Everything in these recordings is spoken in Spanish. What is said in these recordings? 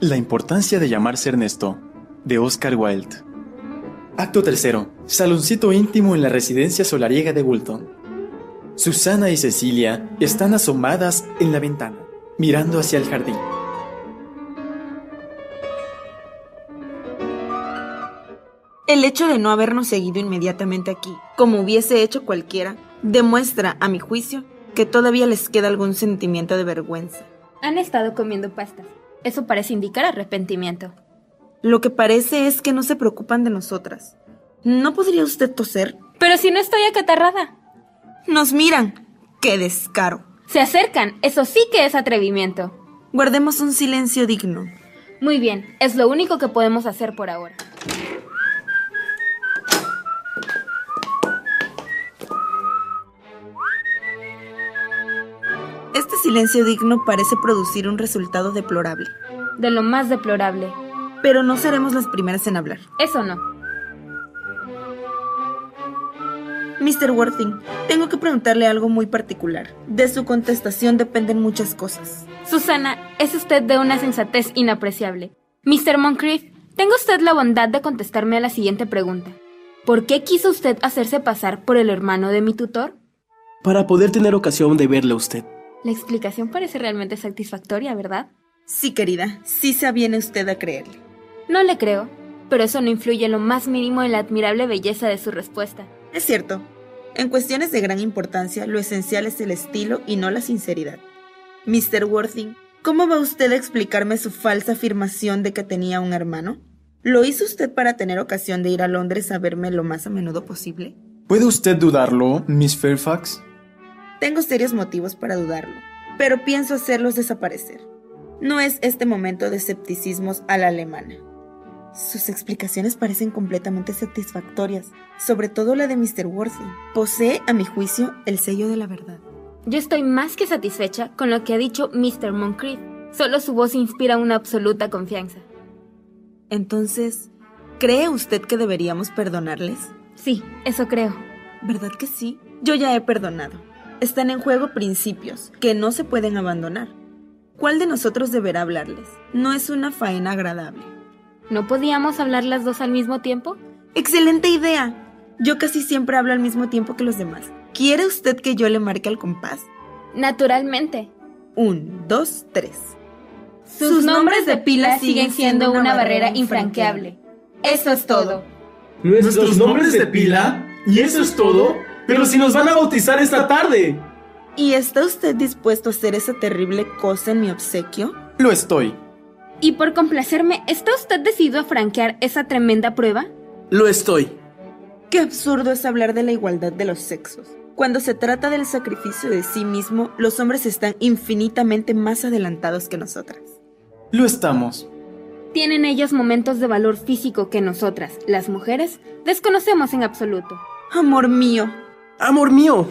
La importancia de llamarse Ernesto, de Oscar Wilde. Acto tercero. Saloncito íntimo en la residencia solariega de Woolton. Susana y Cecilia están asomadas en la ventana, mirando hacia el jardín. El hecho de no habernos seguido inmediatamente aquí, como hubiese hecho cualquiera, demuestra, a mi juicio, que todavía les queda algún sentimiento de vergüenza. Han estado comiendo pastas. Eso parece indicar arrepentimiento. Lo que parece es que no se preocupan de nosotras. ¿No podría usted toser? Pero si no estoy acatarrada. Nos miran. ¡Qué descaro! Se acercan. Eso sí que es atrevimiento. Guardemos un silencio digno. Muy bien. Es lo único que podemos hacer por ahora. Silencio digno parece producir un resultado deplorable. De lo más deplorable. Pero no seremos las primeras en hablar. Eso no. Mr. Worthing, tengo que preguntarle algo muy particular. De su contestación dependen muchas cosas. Susana, es usted de una sensatez inapreciable. Mr. Moncrief, tenga usted la bondad de contestarme a la siguiente pregunta. ¿Por qué quiso usted hacerse pasar por el hermano de mi tutor? Para poder tener ocasión de verle a usted. La explicación parece realmente satisfactoria, ¿verdad? Sí, querida, sí se aviene usted a creerle. No le creo, pero eso no influye en lo más mínimo en la admirable belleza de su respuesta. Es cierto. En cuestiones de gran importancia, lo esencial es el estilo y no la sinceridad. Mr. Worthing, ¿cómo va usted a explicarme su falsa afirmación de que tenía un hermano? ¿Lo hizo usted para tener ocasión de ir a Londres a verme lo más a menudo posible? ¿Puede usted dudarlo, Miss Fairfax? Tengo serios motivos para dudarlo, pero pienso hacerlos desaparecer. No es este momento de escepticismos a la alemana. Sus explicaciones parecen completamente satisfactorias, sobre todo la de Mr. Worthing. Posee, a mi juicio, el sello de la verdad. Yo estoy más que satisfecha con lo que ha dicho Mr. Moncrief. Solo su voz inspira una absoluta confianza. Entonces, ¿cree usted que deberíamos perdonarles? Sí, eso creo. ¿Verdad que sí? Yo ya he perdonado. Están en juego principios que no se pueden abandonar. ¿Cuál de nosotros deberá hablarles? No es una faena agradable. ¿No podíamos hablar las dos al mismo tiempo? ¡Excelente idea! Yo casi siempre hablo al mismo tiempo que los demás. ¿Quiere usted que yo le marque el compás? Naturalmente. Un, dos, tres. Sus nombres de pila siguen siendo una barrera infranqueable. Eso es todo. ¿Nuestros nombres de pila? ¿Y eso es todo? Pero si nos van a bautizar esta tarde. ¿Y está usted dispuesto a hacer esa terrible cosa en mi obsequio? Lo estoy. Y por complacerme, ¿está usted decidido a franquear esa tremenda prueba? Lo estoy. Qué absurdo es hablar de la igualdad de los sexos. Cuando se trata del sacrificio de sí mismo, los hombres están infinitamente más adelantados que nosotras. Lo estamos. Tienen ellos momentos de valor físico que nosotras, las mujeres, desconocemos en absoluto. Amor mío. Amor mío.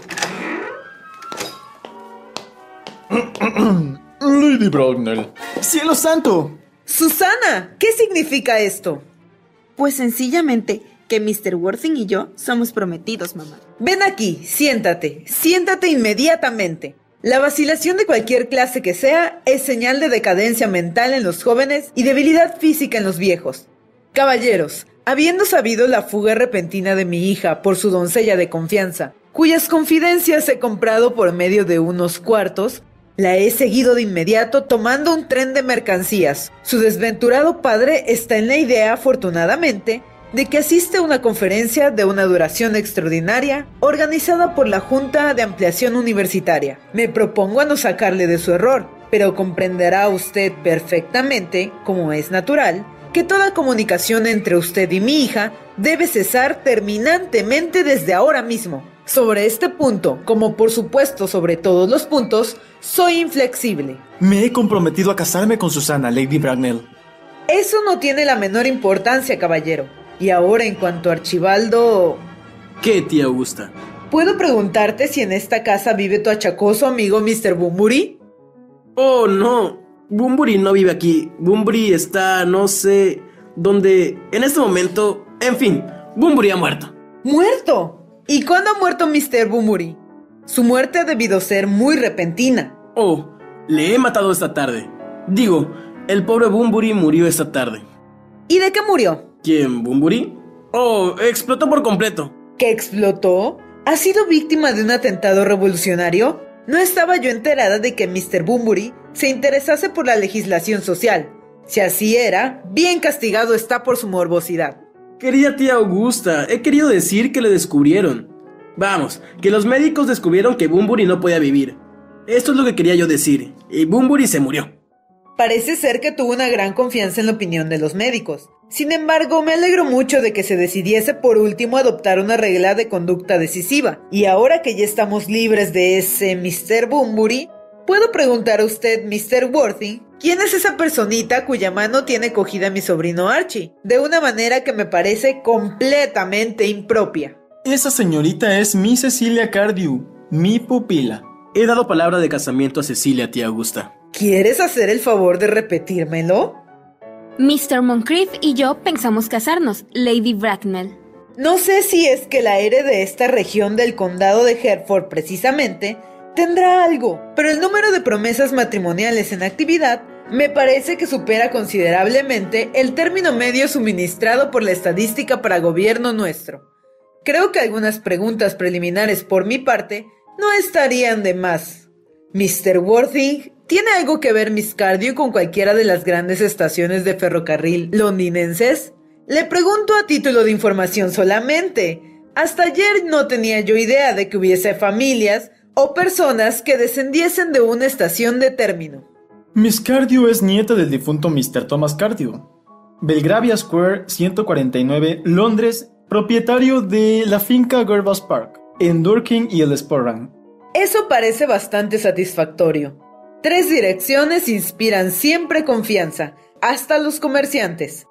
Lady Bracknell. ¡Cielo santo! Susana, ¿qué significa esto? Pues sencillamente que Mr. Worthing y yo somos prometidos, mamá. Ven aquí, siéntate, siéntate inmediatamente. La vacilación de cualquier clase que sea es señal de decadencia mental en los jóvenes y debilidad física en los viejos. Caballeros, habiendo sabido la fuga repentina de mi hija por su doncella de confianza, cuyas confidencias he comprado por medio de unos cuartos, La he seguido de inmediato tomando un tren de mercancías. Su desventurado padre está en la idea, afortunadamente, de que asiste a una conferencia de una duración extraordinaria organizada por la Junta de Ampliación Universitaria. Me propongo a no sacarle de su error, pero comprenderá usted perfectamente, como es natural, que toda comunicación entre usted y mi hija debe cesar terminantemente desde ahora mismo. Sobre este punto, como por supuesto sobre todos los puntos, soy inflexible. Me he comprometido a casarme con Susana, Lady Bracknell. Eso no tiene la menor importancia, caballero. Y ahora en cuanto a Archibaldo... ¿Qué, tía Augusta? ¿Puedo preguntarte si en esta casa vive tu achacoso amigo Mr. Bumburi? Oh, no. Bumburi no vive aquí. Bumburi está, no sé, donde en este momento... En fin, Bumburi ha muerto. ¿Muerto? ¿Y cuándo ha muerto Mr. Bumburi? Su muerte ha debido ser muy repentina. Oh, le he matado esta tarde. Digo, el pobre Bumburi murió esta tarde. ¿Y de qué murió? ¿Quién, Bumburi? Oh, explotó por completo. ¿Qué explotó? ¿Ha sido víctima de un atentado revolucionario? No estaba yo enterada de que Mr. Bumburi se interesase por la legislación social. Si así era, bien castigado está por su morbosidad. Querida tía Augusta, he querido decir que le descubrieron. Vamos, que los médicos descubrieron que Bumburi no podía vivir. Esto es lo que quería yo decir, y Bumburi se murió. Parece ser que tuvo una gran confianza en la opinión de los médicos. Sin embargo, me alegro mucho de que se decidiese por último adoptar una regla de conducta decisiva. Y ahora que ya estamos libres de ese Mr. Bumburi, ¿puedo preguntar a usted, Mr. Worthy, quién es esa personita cuya mano tiene cogida mi sobrino Archie? De una manera que me parece completamente impropia. Esa señorita es mi Cecilia Cardew, mi pupila. He dado palabra de casamiento a Cecilia, tía Augusta. ¿Quieres hacer el favor de repetírmelo? Mr. Moncrief y yo pensamos casarnos, Lady Bracknell. No sé si es que la aire de esta región del condado de Hereford precisamente tendrá algo, pero el número de promesas matrimoniales en actividad me parece que supera considerablemente el término medio suministrado por la estadística para gobierno nuestro. Creo que algunas preguntas preliminares por mi parte no estarían de más. Mr. Worthing ¿Tiene algo que ver Miss Cardio con cualquiera de las grandes estaciones de ferrocarril londinenses? Le pregunto a título de información solamente. Hasta ayer no tenía yo idea de que hubiese familias o personas que descendiesen de una estación de término. Miss Cardio es nieta del difunto Mr. Thomas Cardio. Belgravia Square, 149, Londres, propietario de la finca Gervas Park, en Dorking y el Sporran. Eso parece bastante satisfactorio. Tres direcciones inspiran siempre confianza, hasta los comerciantes.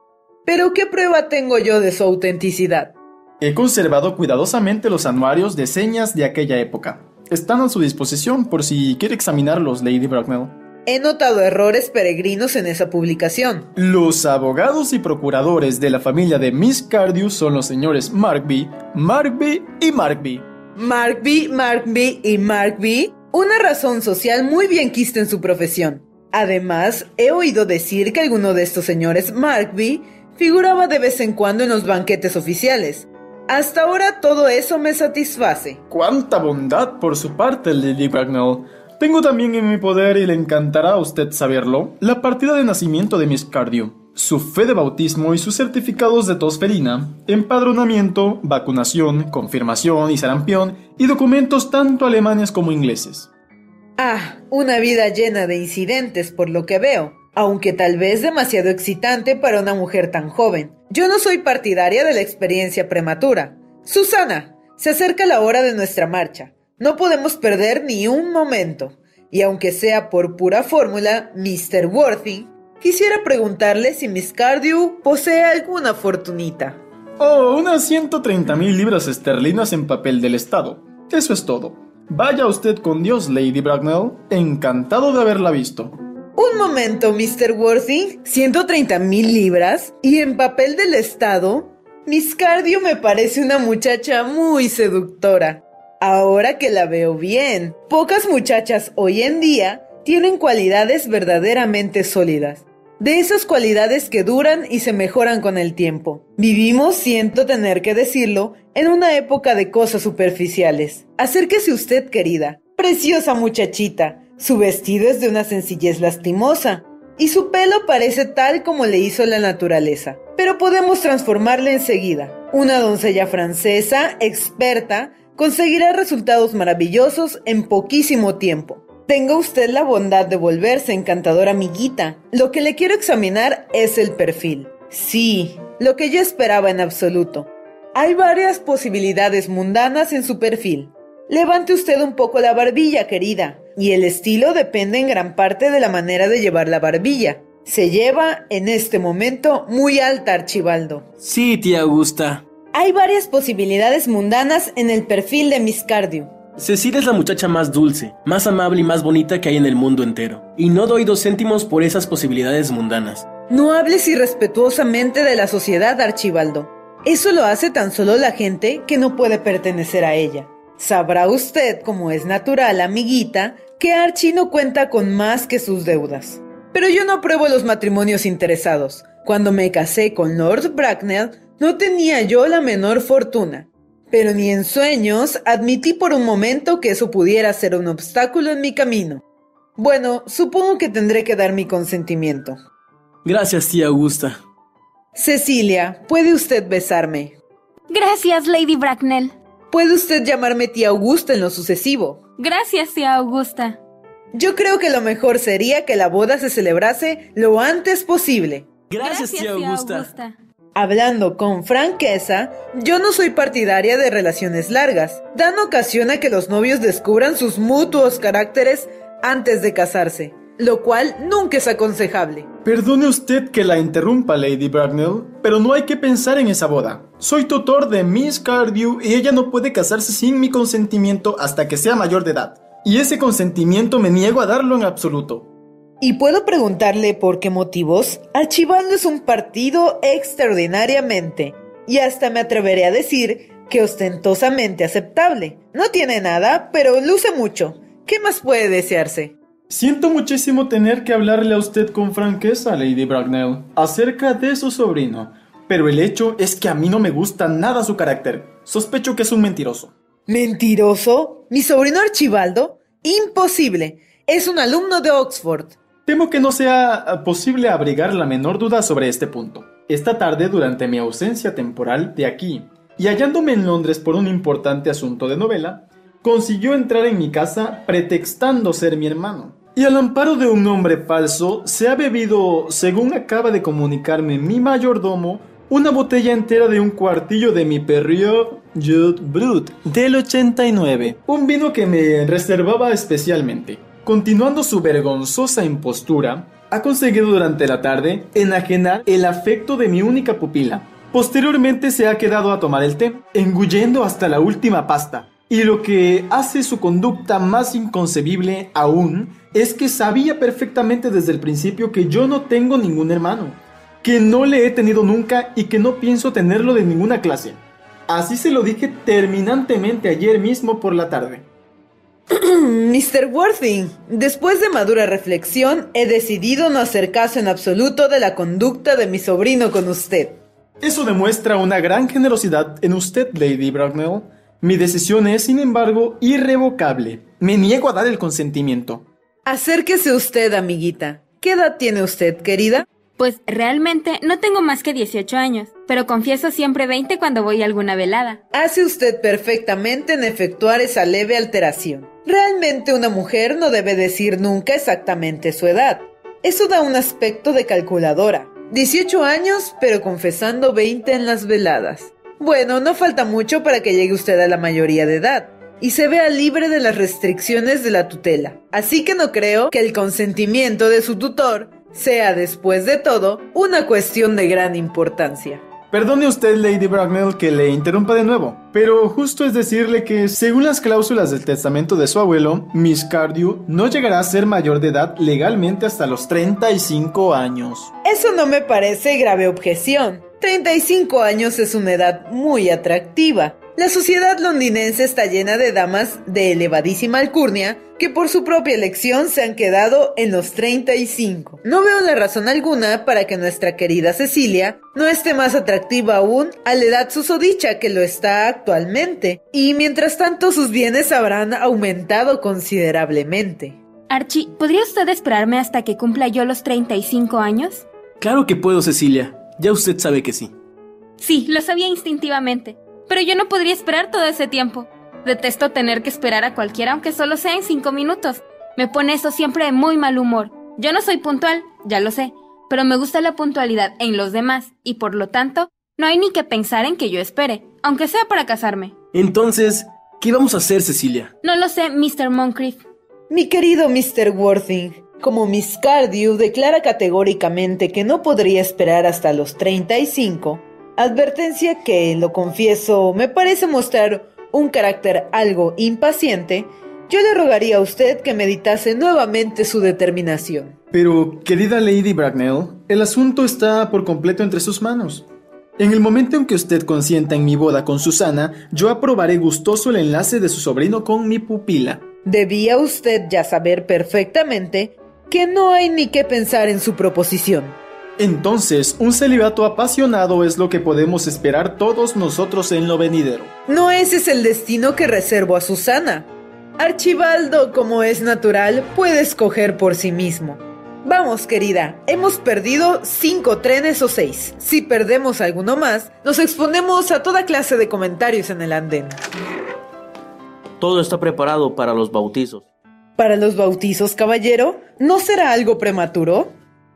Pero ¿qué prueba tengo yo de su autenticidad? He conservado cuidadosamente los anuarios de señas de aquella época. Están a su disposición por si quiere examinarlos, Lady Bracknell. He notado errores peregrinos en esa publicación. Los abogados y procuradores de la familia de Miss Cardew son los señores Markby, Markby y Markby. Markby, Markby y Markby una razón social muy bien quista en su profesión. Además, he oído decir que alguno de estos señores Markby figuraba de vez en cuando en los banquetes oficiales. Hasta ahora todo eso me satisface. ¡Cuánta bondad por su parte, Lady Bracknell! Tengo también en mi poder, y le encantará a usted saberlo, la partida de nacimiento de Miss Cardew su fe de bautismo y sus certificados de tos felina, empadronamiento, vacunación, confirmación y sarampión y documentos tanto alemanes como ingleses. Ah, una vida llena de incidentes por lo que veo, aunque tal vez demasiado excitante para una mujer tan joven. Yo no soy partidaria de la experiencia prematura. Susana, se acerca la hora de nuestra marcha. No podemos perder ni un momento. Y aunque sea por pura fórmula, Mr. Worthy Quisiera preguntarle si Miss Cardew posee alguna fortunita. Oh, unas 130 mil libras esterlinas en papel del Estado. Eso es todo. Vaya usted con Dios, Lady Bracknell. Encantado de haberla visto. Un momento, Mr. Worthy. ¿130 mil libras? ¿Y en papel del Estado? Miss Cardew me parece una muchacha muy seductora. Ahora que la veo bien, pocas muchachas hoy en día tienen cualidades verdaderamente sólidas de esas cualidades que duran y se mejoran con el tiempo. Vivimos, siento tener que decirlo, en una época de cosas superficiales. Acérquese usted, querida, preciosa muchachita, Su vestido es de una sencillez lastimosa, y su pelo parece tal como le hizo la naturaleza. Pero podemos transformarle enseguida. Una doncella francesa, experta, conseguirá resultados maravillosos en poquísimo tiempo. Tenga usted la bondad de volverse encantadora amiguita. Lo que le quiero examinar es el perfil. Sí, lo que yo esperaba en absoluto. Hay varias posibilidades mundanas en su perfil. Levante usted un poco la barbilla, querida, y el estilo depende en gran parte de la manera de llevar la barbilla. Se lleva en este momento muy alta, Archibaldo. Sí, tía Augusta. Hay varias posibilidades mundanas en el perfil de Miss Cardew. Cecilia es la muchacha más dulce, más amable y más bonita que hay en el mundo entero. Y no doy dos céntimos por esas posibilidades mundanas. No hables irrespetuosamente de la sociedad, Archibaldo. Eso lo hace tan solo la gente que no puede pertenecer a ella. Sabrá usted, como es natural, amiguita, que Archie no cuenta con más que sus deudas. Pero yo no apruebo los matrimonios interesados. Cuando me casé con Lord Bracknell, no tenía yo la menor fortuna. Pero ni en sueños admití por un momento que eso pudiera ser un obstáculo en mi camino. Bueno, supongo que tendré que dar mi consentimiento. Gracias, tía Augusta. Cecilia, ¿puede usted besarme? Gracias, Lady Bracknell. Puede usted llamarme tía Augusta en lo sucesivo. Gracias, tía Augusta. Yo creo que lo mejor sería que la boda se celebrase lo antes posible. Gracias, tía Augusta. Hablando con franqueza, yo no soy partidaria de relaciones largas. Dan ocasión a que los novios descubran sus mutuos caracteres antes de casarse lo cual nunca es aconsejable. Perdone usted que la interrumpa, Lady Bracknell, pero no hay que pensar en esa boda. Soy tutor de Miss Cardew y ella no puede casarse sin mi consentimiento hasta que sea mayor de edad. Y ese consentimiento me niego a darlo en absoluto. ¿Y puedo preguntarle por qué motivos? Archibaldo es un partido extraordinariamente, y hasta me atreveré a decir que ostentosamente aceptable. No tiene nada, pero luce mucho. ¿Qué más puede desearse? Siento muchísimo tener que hablarle a usted con franqueza, Lady Bracknell, acerca de su sobrino, pero el hecho es que a mí no me gusta nada su carácter. Sospecho que es un mentiroso. ¿Mentiroso? ¿Mi sobrino Archibaldo? Imposible. Es un alumno de Oxford. Temo que no sea posible abrigar la menor duda sobre este punto. Esta tarde, durante mi ausencia temporal de aquí, y hallándome en Londres por un importante asunto de novela, consiguió entrar en mi casa pretextando ser mi hermano. Y al amparo de un nombre falso, se ha bebido, según acaba de comunicarme mi mayordomo, una botella entera de un cuartillo de mi perrio Jude Brut del 89, un vino que me reservaba especialmente. Continuando su vergonzosa impostura, ha conseguido durante la tarde enajenar el afecto de mi única pupila. Posteriormente se ha quedado a tomar el té, engullendo hasta la última pasta, y lo que hace su conducta más inconcebible aún es que sabía perfectamente desde el principio que yo no tengo ningún hermano, que no le he tenido nunca y que no pienso tenerlo de ninguna clase. Así se lo dije terminantemente ayer mismo por la tarde. Mr. Worthing, después de madura reflexión, he decidido no hacer caso en absoluto de la conducta de mi sobrino con usted. Eso demuestra una gran generosidad en usted, Lady Bracknell mi decisión es, sin embargo, irrevocable. Me niego a dar el consentimiento. Acérquese usted, amiguita. ¿Qué edad tiene usted, querida? Pues realmente no tengo más que 18 años, pero confieso siempre 20 cuando voy a alguna velada. Hace usted perfectamente en efectuar esa leve alteración. Realmente una mujer no debe decir nunca exactamente su edad. Eso da un aspecto de calculadora. 18 años, pero confesando 20 en las veladas. Bueno, no falta mucho para que llegue usted a la mayoría de edad y se vea libre de las restricciones de la tutela. Así que no creo que el consentimiento de su tutor sea, después de todo, una cuestión de gran importancia. Perdone usted, Lady Bracknell, que le interrumpa de nuevo, pero justo es decirle que, según las cláusulas del testamento de su abuelo, Miss Cardew no llegará a ser mayor de edad legalmente hasta los 35 años. Eso no me parece grave objeción. 35 años es una edad muy atractiva. La sociedad londinense está llena de damas de elevadísima alcurnia que por su propia elección se han quedado en los 35. No veo la razón alguna para que nuestra querida Cecilia no esté más atractiva aún a la edad susodicha que lo está actualmente, y mientras tanto sus bienes habrán aumentado considerablemente. Archie, ¿podría usted esperarme hasta que cumpla yo los 35 años? Claro que puedo, Cecilia. Ya usted sabe que sí. Sí, lo sabía instintivamente. Pero yo no podría esperar todo ese tiempo. Detesto tener que esperar a cualquiera, aunque solo sea en cinco minutos. Me pone eso siempre de muy mal humor. Yo no soy puntual, ya lo sé, pero me gusta la puntualidad en los demás, y por lo tanto, no hay ni que pensar en que yo espere, aunque sea para casarme. Entonces, ¿qué vamos a hacer, Cecilia? No lo sé, Mr. Moncrief. Mi querido Mr. Worthing, como Miss Cardew declara categóricamente que no podría esperar hasta los 35, advertencia que, lo confieso, me parece mostrar un carácter algo impaciente, yo le rogaría a usted que meditase nuevamente su determinación. Pero, querida Lady Bracknell, el asunto está por completo entre sus manos. En el momento en que usted consienta en mi boda con Susana, yo aprobaré gustoso el enlace de su sobrino con mi pupila. Debía usted ya saber perfectamente que no hay ni qué pensar en su proposición. Entonces, un celibato apasionado es lo que podemos esperar todos nosotros en lo venidero. No ese es el destino que reservo a Susana. Archibaldo, como es natural, puede escoger por sí mismo. Vamos, querida, hemos perdido cinco trenes o seis. Si perdemos alguno más, nos exponemos a toda clase de comentarios en el andén. Todo está preparado para los bautizos. ¿Para los bautizos, caballero? ¿No será algo prematuro?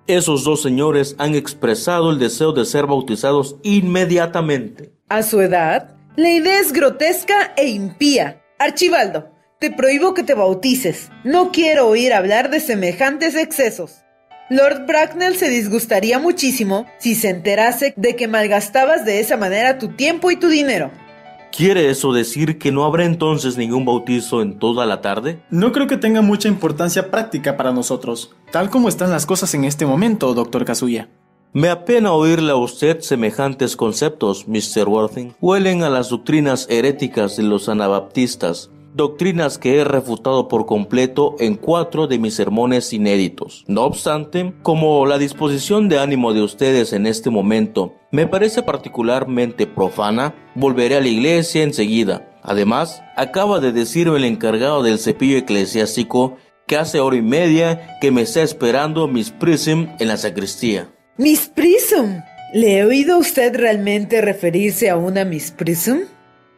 Esos dos señores han expresado el deseo de ser bautizados inmediatamente. A su edad, la idea es grotesca e impía. Archibaldo, te prohíbo que te bautices. No quiero oír hablar de semejantes excesos. Lord Bracknell se disgustaría muchísimo si se enterase de que malgastabas de esa manera tu tiempo y tu dinero. ¿Quiere eso decir que no habrá entonces ningún bautizo en toda la tarde? No creo que tenga mucha importancia práctica para nosotros, tal como están las cosas en este momento, doctor Kazuya. Me apena oírle a usted semejantes conceptos, Mr. Worthing. Huelen a las doctrinas heréticas de los anabaptistas, doctrinas que he refutado por completo en cuatro de mis sermones inéditos. No obstante, como la disposición de ánimo de ustedes en este momento me parece particularmente profana, volveré a la iglesia enseguida. Además, acaba de decirme el encargado del cepillo eclesiástico que hace hora y media que me está esperando Miss Prism en la sacristía. Miss Prism. ¿Le he oído a usted realmente referirse a una Miss Prism?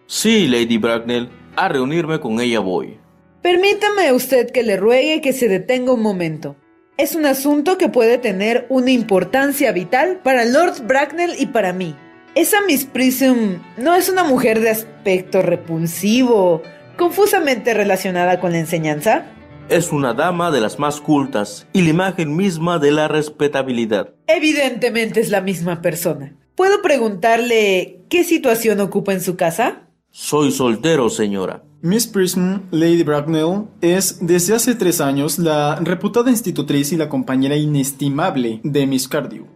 Sí, Lady Bracknell, a reunirme con ella voy. Permítame usted que le ruegue que se detenga un momento. Es un asunto que puede tener una importancia vital para Lord Bracknell y para mí. Esa Miss Prism no es una mujer de aspecto repulsivo, confusamente relacionada con la enseñanza. Es una dama de las más cultas y la imagen misma de la respetabilidad. Evidentemente es la misma persona. ¿Puedo preguntarle qué situación ocupa en su casa? Soy soltero, señora. Miss Prism, Lady Bracknell, es desde hace tres años la reputada institutriz y la compañera inestimable de Miss Cardew.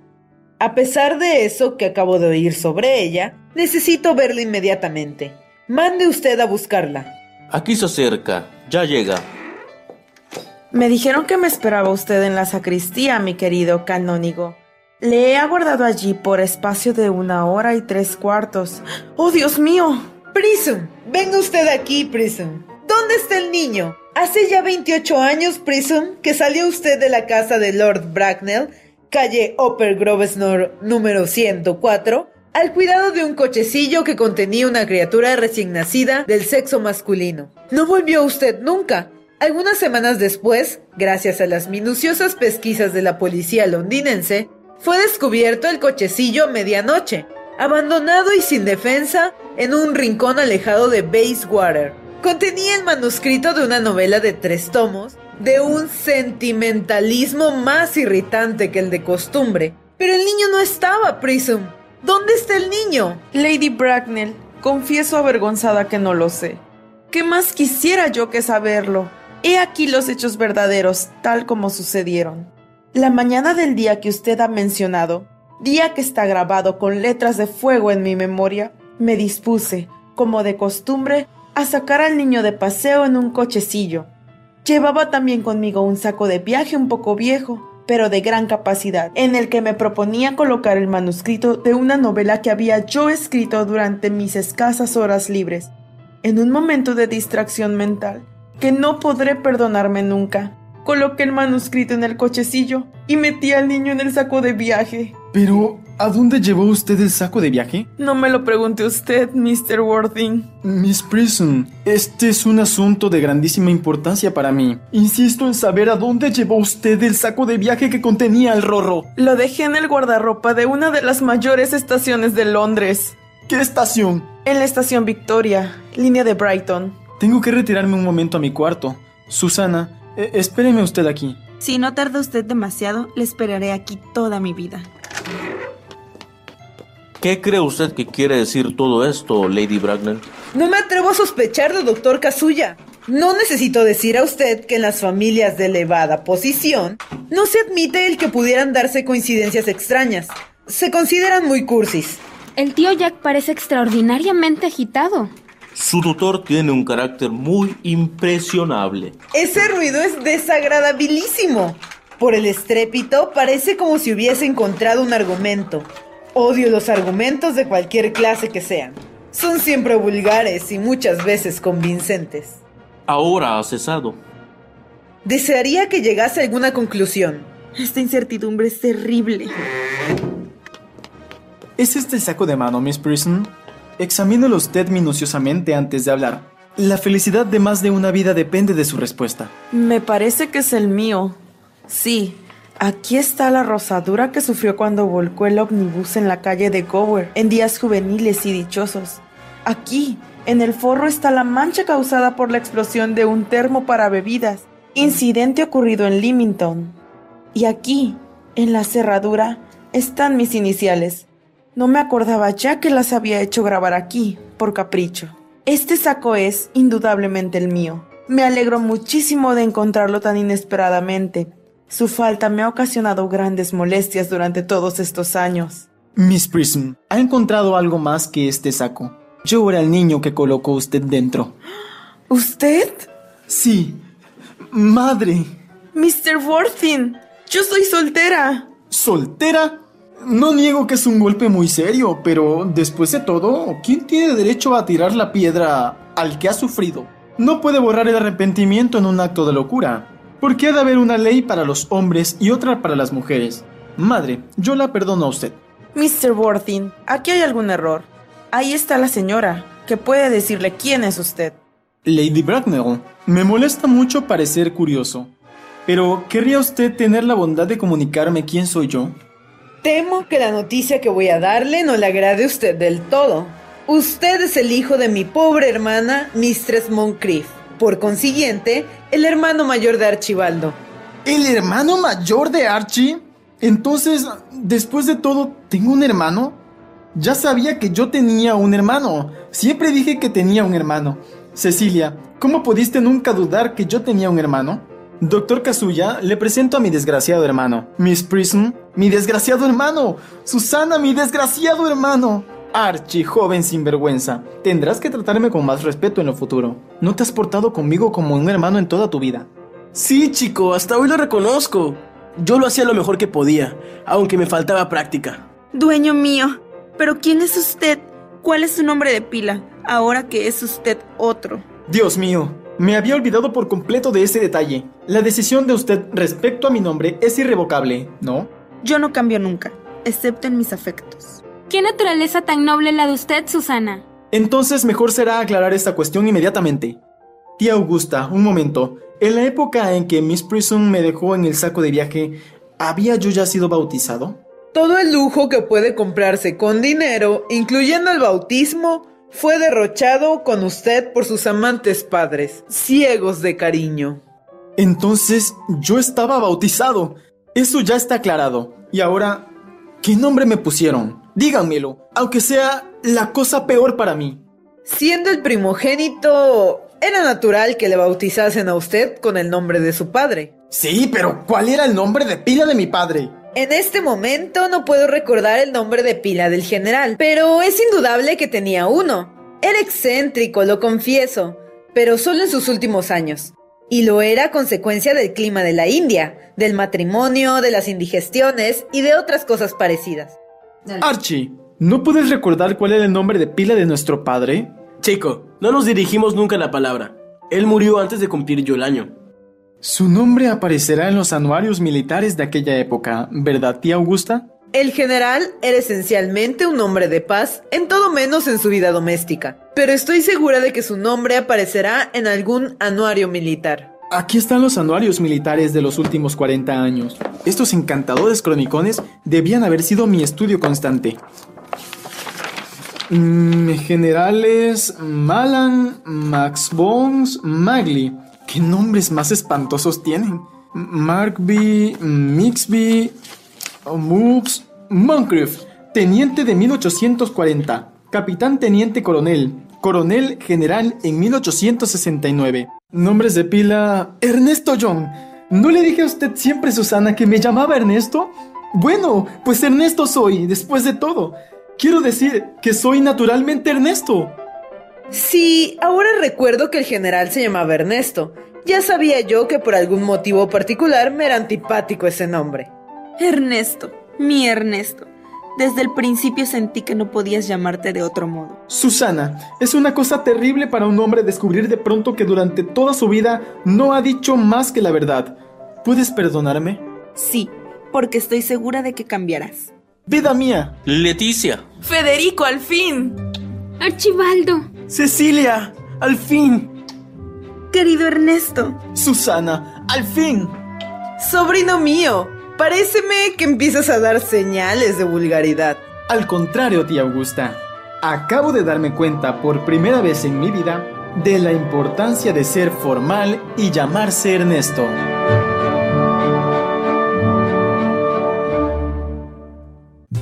A pesar de eso que acabo de oír sobre ella, necesito verla inmediatamente. Mande usted a buscarla. Aquí se acerca. Ya llega. Me dijeron que me esperaba usted en la sacristía, mi querido canónigo. Le he aguardado allí por espacio de una hora y tres cuartos. ¡Oh, Dios mío! Prism, venga usted aquí, Prism. ¿Dónde está el niño? Hace ya 28 años, Prism, que salió usted de la casa de Lord Bracknell, calle Upper Grosvenor número 104, al cuidado de un cochecillo que contenía una criatura recién nacida del sexo masculino. No volvió usted nunca. Algunas semanas después, gracias a las minuciosas pesquisas de la policía londinense, fue descubierto el cochecillo medianoche, abandonado y sin defensa en un rincón alejado de Bayswater. Contenía el manuscrito de una novela de tres tomos, de un sentimentalismo más irritante que el de costumbre. Pero el niño no estaba, Prism. ¿Dónde está el niño? Lady Bracknell, confieso avergonzada que no lo sé. ¿Qué más quisiera yo que saberlo? He aquí los hechos verdaderos, tal como sucedieron. La mañana del día que usted ha mencionado, día que está grabado con letras de fuego en mi memoria, me dispuse, como de costumbre, a sacar al niño de paseo en un cochecillo. Llevaba también conmigo un saco de viaje un poco viejo, pero de gran capacidad, en el que me proponía colocar el manuscrito de una novela que había yo escrito durante mis escasas horas libres, en un momento de distracción mental que no podré perdonarme nunca. Coloqué el manuscrito en el cochecillo y metí al niño en el saco de viaje. Pero, ¿a dónde llevó usted el saco de viaje? No me lo pregunte usted, Mr. Worthing. Miss Prison, este es un asunto de grandísima importancia para mí. Insisto en saber a dónde llevó usted el saco de viaje que contenía el rorro. Lo dejé en el guardarropa de una de las mayores estaciones de Londres. ¿Qué estación? En la estación Victoria, línea de Brighton. Tengo que retirarme un momento a mi cuarto. Susana, eh, espéreme usted aquí. Si no tarda usted demasiado, le esperaré aquí toda mi vida. ¿Qué cree usted que quiere decir todo esto, Lady Bracknell? No me atrevo a sospechar de doctor Kazuya. No necesito decir a usted que en las familias de elevada posición no se admite el que pudieran darse coincidencias extrañas. Se consideran muy cursis. El tío Jack parece extraordinariamente agitado. Su tutor tiene un carácter muy impresionable. Ese ruido es desagradabilísimo. Por el estrépito parece como si hubiese encontrado un argumento. Odio los argumentos de cualquier clase que sean. Son siempre vulgares y muchas veces convincentes. Ahora ha cesado. Desearía que llegase a alguna conclusión. Esta incertidumbre es terrible. ¿Es este el saco de mano, Miss Prison? Examínelo usted minuciosamente antes de hablar. La felicidad de más de una vida depende de su respuesta. Me parece que es el mío. Sí, aquí está la rosadura que sufrió cuando volcó el ómnibus en la calle de Gower en días juveniles y dichosos. Aquí, en el forro, está la mancha causada por la explosión de un termo para bebidas, incidente ocurrido en Leamington. Y aquí, en la cerradura, están mis iniciales. No me acordaba ya que las había hecho grabar aquí, por capricho. Este saco es, indudablemente, el mío. Me alegro muchísimo de encontrarlo tan inesperadamente. Su falta me ha ocasionado grandes molestias durante todos estos años. Miss Prism, ¿ha encontrado algo más que este saco? Yo era el niño que colocó usted dentro. ¿Usted? Sí. Madre. Mr. Worthing, yo soy soltera. ¿Soltera? No niego que es un golpe muy serio, pero después de todo, ¿quién tiene derecho a tirar la piedra al que ha sufrido? No puede borrar el arrepentimiento en un acto de locura. ¿Por qué ha de haber una ley para los hombres y otra para las mujeres? Madre, yo la perdono a usted. Mr. Worthing, aquí hay algún error. Ahí está la señora, que puede decirle quién es usted. Lady Bracknell, me molesta mucho parecer curioso, pero ¿querría usted tener la bondad de comunicarme quién soy yo? Temo que la noticia que voy a darle no le agrade a usted del todo. Usted es el hijo de mi pobre hermana, Mistress Moncrief. Por consiguiente, el hermano mayor de Archibaldo. ¿El hermano mayor de Archie? Entonces, después de todo, ¿tengo un hermano? Ya sabía que yo tenía un hermano. Siempre dije que tenía un hermano. Cecilia, ¿cómo pudiste nunca dudar que yo tenía un hermano? Doctor Kazuya, le presento a mi desgraciado hermano. Miss Prism, mi desgraciado hermano. Susana, mi desgraciado hermano. Archie, joven sinvergüenza, tendrás que tratarme con más respeto en lo futuro. No te has portado conmigo como un hermano en toda tu vida. Sí, chico, hasta hoy lo reconozco. Yo lo hacía lo mejor que podía, aunque me faltaba práctica. Dueño mío, pero ¿quién es usted? ¿Cuál es su nombre de pila, ahora que es usted otro? Dios mío, me había olvidado por completo de ese detalle. La decisión de usted respecto a mi nombre es irrevocable, ¿no? Yo no cambio nunca, excepto en mis afectos. ¿Qué naturaleza tan noble la de usted, Susana? Entonces mejor será aclarar esta cuestión inmediatamente. Tía Augusta, un momento. En la época en que Miss Prism me dejó en el saco de viaje, ¿había yo ya sido bautizado? Todo el lujo que puede comprarse con dinero, incluyendo el bautismo, fue derrochado con usted por sus amantes padres, ciegos de cariño. Entonces yo estaba bautizado. Eso ya está aclarado. Y ahora, ¿qué nombre me pusieron? Díganmelo, aunque sea la cosa peor para mí. Siendo el primogénito, era natural que le bautizasen a usted con el nombre de su padre. Sí, pero ¿cuál era el nombre de pila de mi padre? En este momento no puedo recordar el nombre de pila del general, pero es indudable que tenía uno. Era excéntrico, lo confieso, pero solo en sus últimos años. Y lo era a consecuencia del clima de la India, del matrimonio, de las indigestiones y de otras cosas parecidas. Archie, ¿no puedes recordar cuál era el nombre de pila de nuestro padre? Chico, no nos dirigimos nunca la palabra. Él murió antes de cumplir yo el año. Su nombre aparecerá en los anuarios militares de aquella época, ¿verdad, tía Augusta? El general era esencialmente un hombre de paz, en todo menos en su vida doméstica, pero estoy segura de que su nombre aparecerá en algún anuario militar. Aquí están los anuarios militares de los últimos 40 años. Estos encantadores cronicones debían haber sido mi estudio constante. Mm, generales Malan, Max Bones, Magli. ¿Qué nombres más espantosos tienen? Markby, Mixby, Moves, Moncrief, teniente de 1840, capitán teniente coronel, coronel general en 1869. Nombres de pila Ernesto John. ¿No le dije a usted siempre, Susana, que me llamaba Ernesto? Bueno, pues Ernesto soy, después de todo. Quiero decir que soy naturalmente Ernesto. Sí, ahora recuerdo que el general se llamaba Ernesto. Ya sabía yo que por algún motivo particular me era antipático ese nombre. Ernesto, mi Ernesto. Desde el principio sentí que no podías llamarte de otro modo. Susana, es una cosa terrible para un hombre descubrir de pronto que durante toda su vida no ha dicho más que la verdad. ¿Puedes perdonarme? Sí, porque estoy segura de que cambiarás. Vida mía. Leticia. Federico, al fin. Archibaldo. Cecilia, al fin. Querido Ernesto. Susana, al fin. Sobrino mío, paréceme que empiezas a dar señales de vulgaridad. Al contrario, tía Augusta. Acabo de darme cuenta por primera vez en mi vida de la importancia de ser formal y llamarse Ernesto.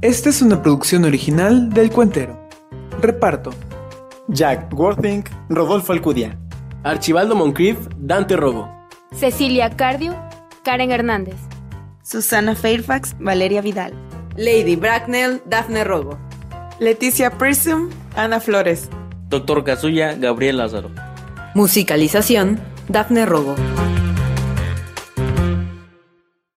Esta es una producción original del Cuentero. Reparto. Jack Worthing, Rodolfo Alcudia. Archibaldo Moncrief, Dante Robo. Cecilia Cardio, Karen Hernández. Susana Fairfax, Valeria Vidal. Lady Bracknell, Daphne Robo. Leticia Prism, Ana Flores. Doctor Kazuya, Gabriel Lázaro. Musicalización, Daphne Robo.